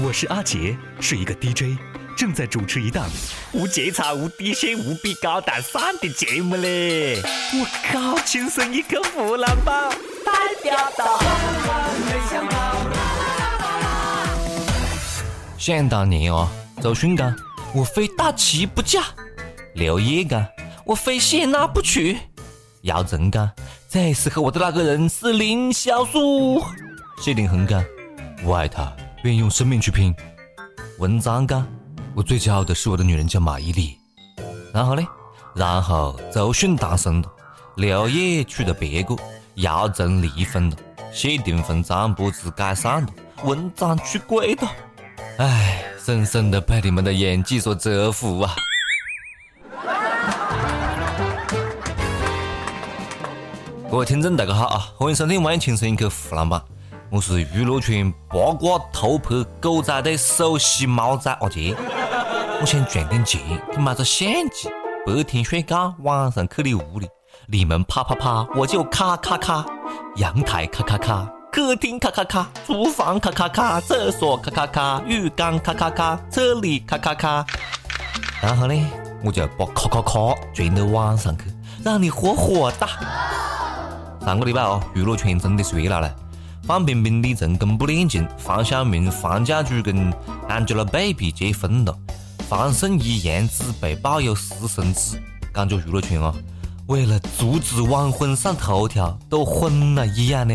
我是阿杰，是一个 DJ，正在主持一档无节操、无底线、无比高大上的节目嘞！我靠，亲生一个湖南宝，代表到。想当年哦，周迅讲我非大旗不嫁，刘烨讲我非谢娜不娶，姚晨讲最适合我的那个人是林小璐，谢霆锋讲我爱他，愿意用生命去拼。文章讲我最骄傲的是我的女人叫马伊琍。然后呢，然后周迅单身了，刘烨娶了别个，姚晨离婚了，谢霆锋张柏芝解散了，文章出轨了。唉，深深的被你们的演技所折服啊！各位听众大家好啊，欢迎收听《万青声一口湖南版》，我是娱乐圈八卦偷拍狗仔队首席猫仔阿杰。我想赚点钱去买个相机，白天睡觉，晚上去你屋里，你们啪啪啪，我就咔咔咔，阳台咔咔咔。客厅咔咔咔，厨房咔咔咔，厕所咔咔咔，浴缸咔咔咔，车里咔咔咔。然后呢，我就把咔咔咔传到网上去，让你火火大。上个礼拜哦，娱乐圈真的是热闹了。范冰冰、李晨公布恋情，黄晓明、黄家驹跟 Angelababy 结婚了，黄圣依、杨紫被曝有私生子，感觉娱乐圈啊。为了阻止晚婚上头条，都昏了一样呢。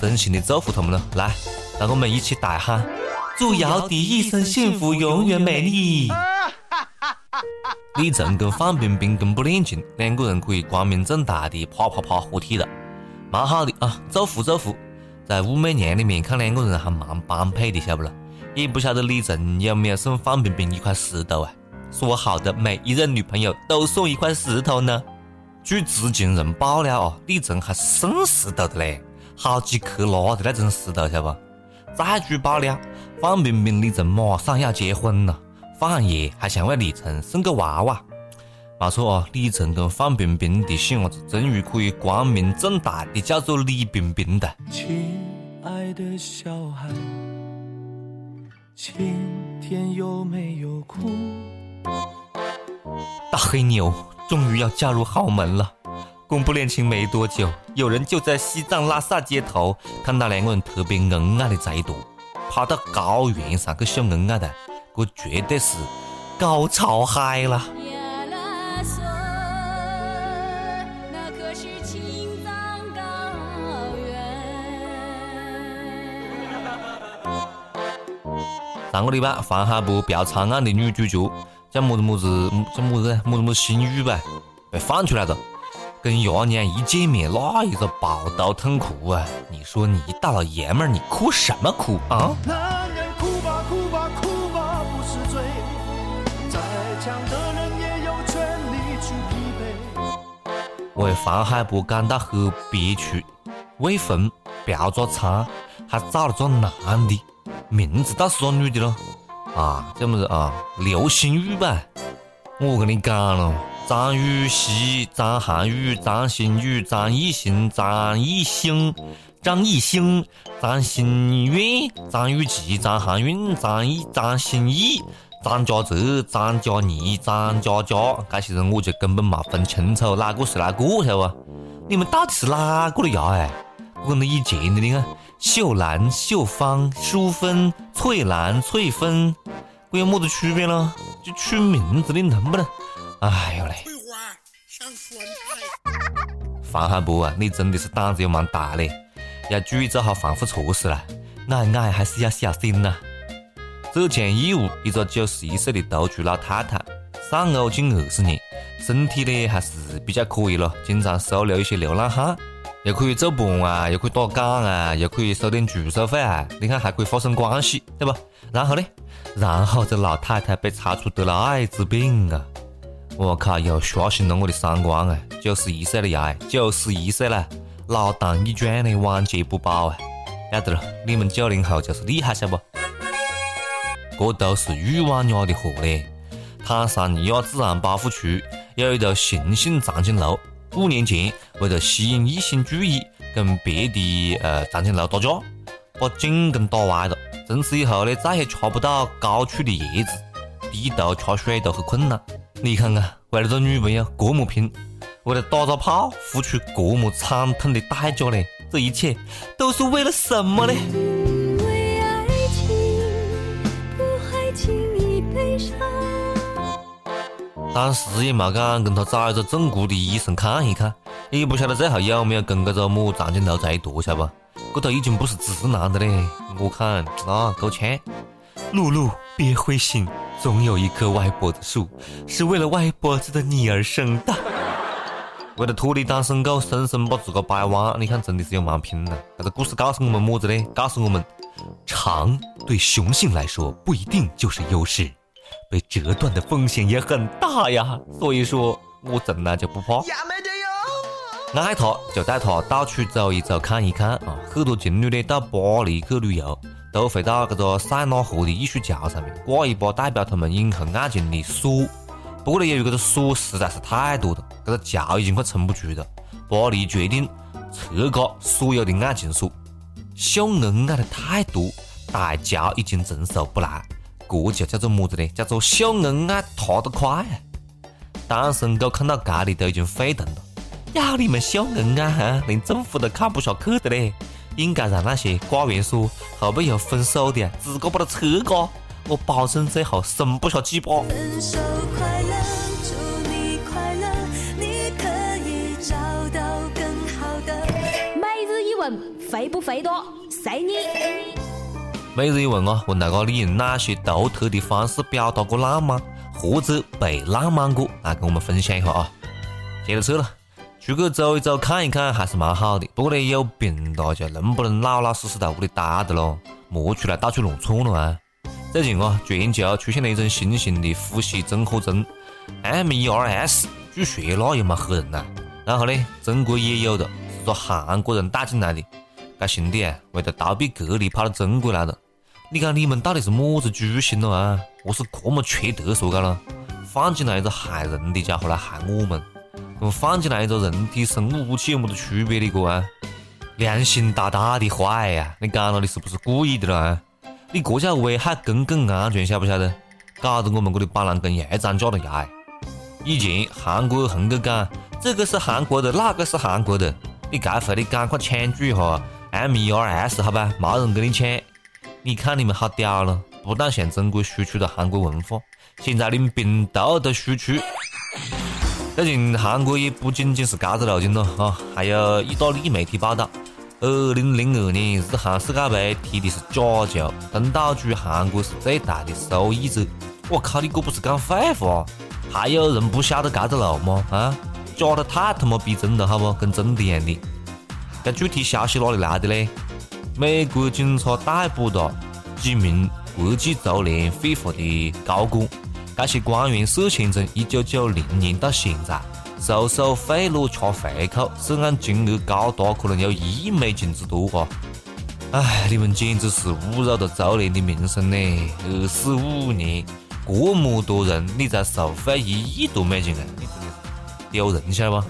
真心的祝福他们了，来，让我们一起大喊：祝姚笛一生幸福，永远美丽。李晨跟范冰冰公布恋情，两个人可以光明正大的啪啪啪合体了，蛮好的啊！祝福祝福。在武媚娘里面看两个人还蛮般配的，晓不啦？也不晓得李晨有没有送范冰冰一块石头啊？说好的每一任女朋友都送一块石头呢？据知情人爆料哦，李晨还送石头的嘞，好几克拉的那种石头，晓不？再据爆料，范冰冰、李晨马上要结婚了，范爷还想为李晨送个娃娃。没错哦，李晨跟范冰冰的细伢子终于可以光明正大的叫做李冰冰的。亲爱的小孩，今天有没有哭？大黑牛。终于要嫁入豪门了。公布恋情没多久，有人就在西藏拉萨街头看到两个人特别恩爱的这一对，跑到高原上去秀恩爱的，这绝对是高潮嗨了。上个礼拜，黄海波嫖娼案的女主角。叫么子么子，叫么子么子么心雨呗，被放出来了。跟爷娘一见面，那一个抱头痛哭啊！你说你一大老爷们儿，你哭什么哭啊？男人哭吧哭吧哭吧不是罪，再强的人也有权利去疲惫为黄海波感到很憋屈，未婚嫖着娼，还找了个男的，名字倒是个女的喽。啊，叫么子啊？刘星雨吧？我跟你讲了，张雨绮、张涵予、张馨予、张艺兴、张艺兴、张艺兴、张馨月、张雨绮、张含韵、张艺、张歆艺、张家泽、张嘉倪、张嘉佳，这些人我就根本没分清楚哪个是哪个，晓得不？你们到底是哪个的呀？哎，我跟你以前的你看。秀兰、秀芳、淑芬、翠兰、翠芬，这有么子区别呢？就取名字的能不能？哎呦嘞！黄海波啊，你真的是胆子又蛮大嘞，要注意做好防护措施啦。爱爱还是要小心呐。浙江义乌一个九十一岁的独居老太太，丧偶近二十年，身体呢还是比较可以了，经常收留一些流浪汉。又可以做伴啊，又可以打岗啊，又可以收点住宿费啊，你看还可以发生关系，对不？然后呢？然后这老太太被查出得了艾滋病啊！我靠，又刷新了我的三观啊！九十一岁了呀，九十一岁了，老当益壮的，晚节不保啊！要得了，你们九零后就是厉害，晓不？这都是欲望惹的祸嘞！坦桑尼亚自然保护区有一头雄性长颈鹿。五年前，为了吸引异性注意，跟别的呃长颈鹿打架，把颈根打歪了。从此以后呢，再也吃不到高处的叶子，低头吃水都很困难。你看看，为了这女朋友，这么拼，为了打个炮，付出这么惨痛的代价呢？这一切都是为了什么呢？当时也没敢跟他找一个正规的医生看一看，也不晓得最后有没有跟这个么长颈鹿在一坨，晓得不？这都已经不是直男的嘞，我看那够呛。露露，别灰心，总有一棵歪脖子树是为了歪脖子的你而生的。为了脱离单身狗，生生把自个掰弯，你看真的是有蛮拼的。这个故事告诉我们么子呢？告诉我们，长对雄性来说不一定就是优势。被折断的风险也很大呀，所以说我从来就不怕。爱他就带他到处走一走看一看啊！很多情侣呢到巴黎去旅游，都会到这个塞纳河的艺术桥上面挂一把代表他们永恒爱情的锁。不过呢，由于这个锁实在是太多了，这个桥已经快撑不住了。巴黎决定撤架所有的爱情锁，秀恩爱的太多，大桥已经承受不来。这就叫做么子呢？叫做秀恩爱踏得快。单身狗看到这里都已经沸腾了，要你们秀恩爱哈，连政府都看不下去的嘞！应该让那些挂员说后背又分手的自个把它撤个，我保证最后生不下几把。分手快乐，祝你快乐，你可以找到更好的。每日一问，肥不肥多？随你。每日一问啊，问大家你用哪些独特的方式表达过浪漫，或者被浪漫过？来跟我们分享一下啊！接着说了，出去走一走、看一看还是蛮好的。不过呢，有病了就能不能老老实实在屋里待着咯？莫出来到处乱窜了啊！最近啊，全球出现了一种新型的呼吸综合征，MERS，据说那也蛮吓人呐。然后呢，中国也有的，是个韩国人带进来的。这兄弟啊，为了逃避隔离跑到中国来了。你看你们到底是么子居心了啊？我是这么缺德说干了，放进来一个害人的家伙来害我们，跟放进来一个人体生物武器有么子区别的哥啊？良心大大的坏呀！你讲了你是不是故意的了？你这叫危害公共安全，晓不晓得？搞得我们这里板蓝根也涨价了呀！以前韩国红个讲这个是韩国的，那个是韩国的，你这回你赶快抢注一下。M E R S 好吧，没人跟你抢。你看你们好屌了，不但向中国输出了韩国文化，现在连病毒都输出。最近韩国也不仅仅是这个路径了啊，还有意大利媒体报道，二零零二年日韩世界杯踢的是假球，东道主韩国是最大的受益者。我靠，你这不是讲废话？还有人不晓得这个路吗？啊，假的太他妈逼真了，好不？跟真的一样的。这具体消息哪里来的呢？美国警察逮捕了几名国际足联 FIFA 的高管，这些官员涉嫌从1990年到现在收受贿赂、吃回扣，涉案金额高达可能有一亿美金之多啊！哎，你们简直是侮辱了足联的名声呢！二十五年，这么多人，你才受贿一亿多美金啊！丢人，晓得不？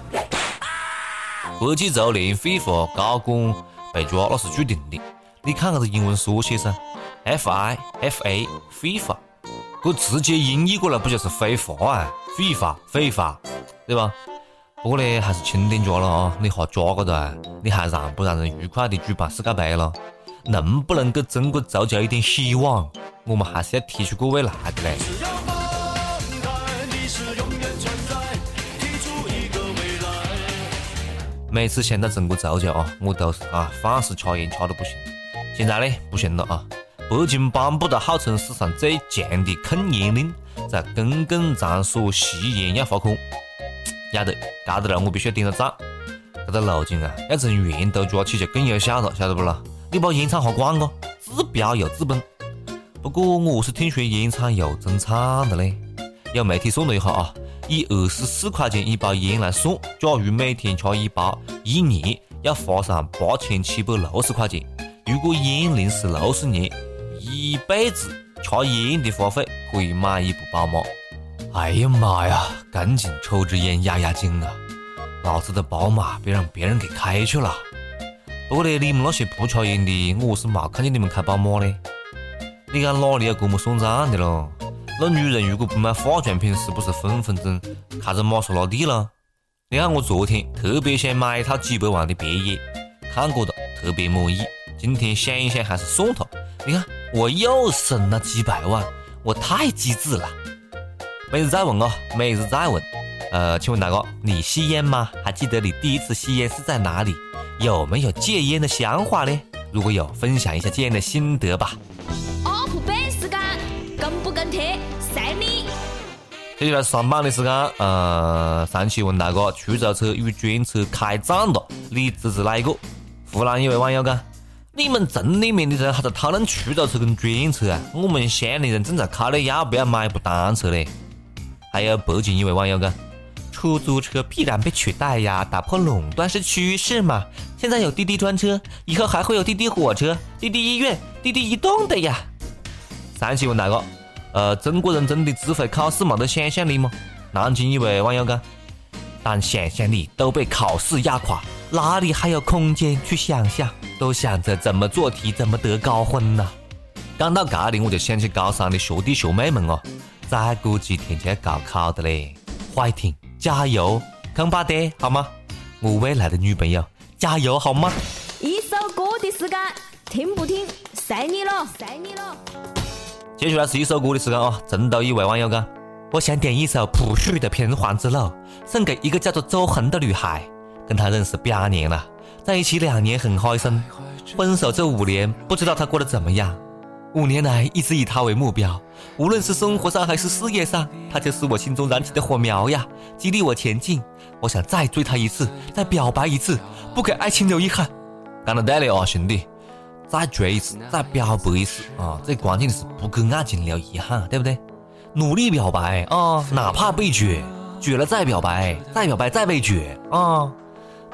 国际足联 FIFA 高管被抓，那是注定的。你看这个英文缩写噻，FIFA FIFA，这直接音译过来不就是非法啊？非法非法，对吧？不过呢，还是轻点抓了啊！你哈抓个的，你还让不让人愉快的举办世界杯了？能不能给中国足球一点希望？我们还是要提出个未来的嘞。每次想到中国足球啊，我都是啊，饭是吃烟吃的不行。现在呢，不行了啊！北京颁布了号称史上最强的控烟令，在公共场所吸烟要罚款。要得，这个了我必须要点个赞。这个路径啊，要从源头抓起就更有效了，晓得不啦？你把烟厂哈关个，治标又治本。不过我是听说烟厂又增产了嘞。有媒体算了一下啊。以二十四块钱一包烟来算，假如每天吃一包，一年要花上八千七百六十块钱。如果烟龄是六十年，一辈子吃烟的花费可以买一部宝马。哎呀妈呀，赶紧抽支烟压压惊啊！老子的宝马别让别人给开去了。不过呢，你们那些不抽烟的，我是没看见你们开宝马的。你看哪里有这么算账的咯？那女人如果不买化妆品，是不是分分钟开着玛莎拉蒂了？你看我昨天特别想买一套几百万的别野，看过的特别满意。今天想一想还是算了。你看我又省了几百万，我太机智了。每日再问哦，每日再问。呃，请问大哥，你吸烟吗？还记得你第一次吸烟是在哪里？有没有戒烟的想法呢？如果有，分享一下戒烟的心得吧。接下来上班的时间，呃，上期问大哥，出租车与专车开战了，你支持哪一个？湖南一位网友讲，你们城里面的人还在讨论出租车跟专车啊？我们乡里人正在考虑要不要买部单车嘞。还有北京一位网友讲。出租车必然被取代呀，打破垄断是趋势嘛。现在有滴滴专车，以后还会有滴滴火车、滴滴医院、滴滴移动的呀。上期问大哥，呃，中国人真的只会考试没得想象力吗？南京一位网友讲，当想象力都被考试压垮，哪里还有空间去想象？都想着怎么做题，怎么得高分呢？讲到这里，我就想起高三的学弟学妹们哦，再过几天就要高考的嘞，快听。加油，扛把爹好吗？我未来的女朋友，加油好吗？一首歌的时间，听不听随你了，随你了。接下来是一首歌的时间啊！成都一位网友讲，我想点一首朴树的《平凡之路》，送给一个叫做周恒的女孩，跟她认识八年了，在一起两年很开心，分手这五年不知道她过得怎么样。五年来一直以他为目标，无论是生活上还是事业上，他就是我心中燃起的火苗呀，激励我前进。我想再追他一次，再表白一次，不给爱情留遗憾。讲得对了啊，兄弟，再追一次，再表白一次啊！最关键的是不跟爱情留遗憾，对不对？努力表白啊，哪怕被绝，绝了再表白，再表白再被绝啊！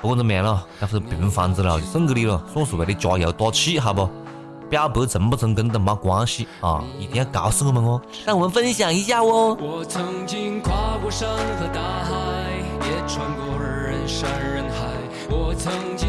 不管怎么样了，这是平凡之路就送给你了，算是为你加油打气，好不？表白成不成功都没关系啊，一定要告诉我们哦，让我们分享一下哦。我曾经跨过山和大海，也穿过人山人海。我曾经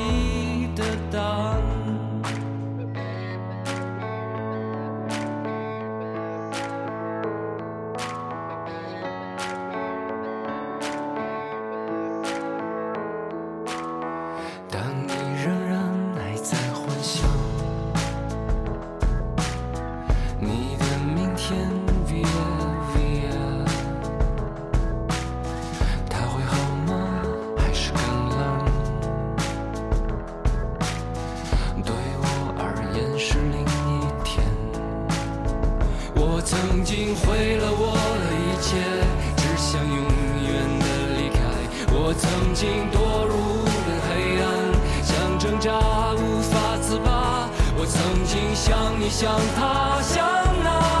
想你想他想那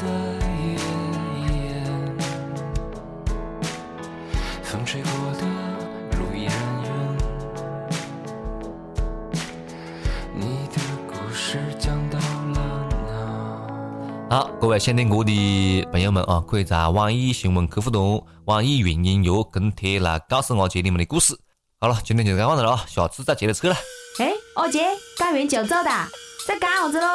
在眼前。风吹过的路依然远，你的故事讲到了哪？好，各位想听歌的朋友们啊，可以在网易新闻客户端、网易云音乐跟帖来告诉阿杰你们的故事。好了，今天就这样子了啊，下次再接着扯了。哎，阿杰，干完就走的，在干啥子喽？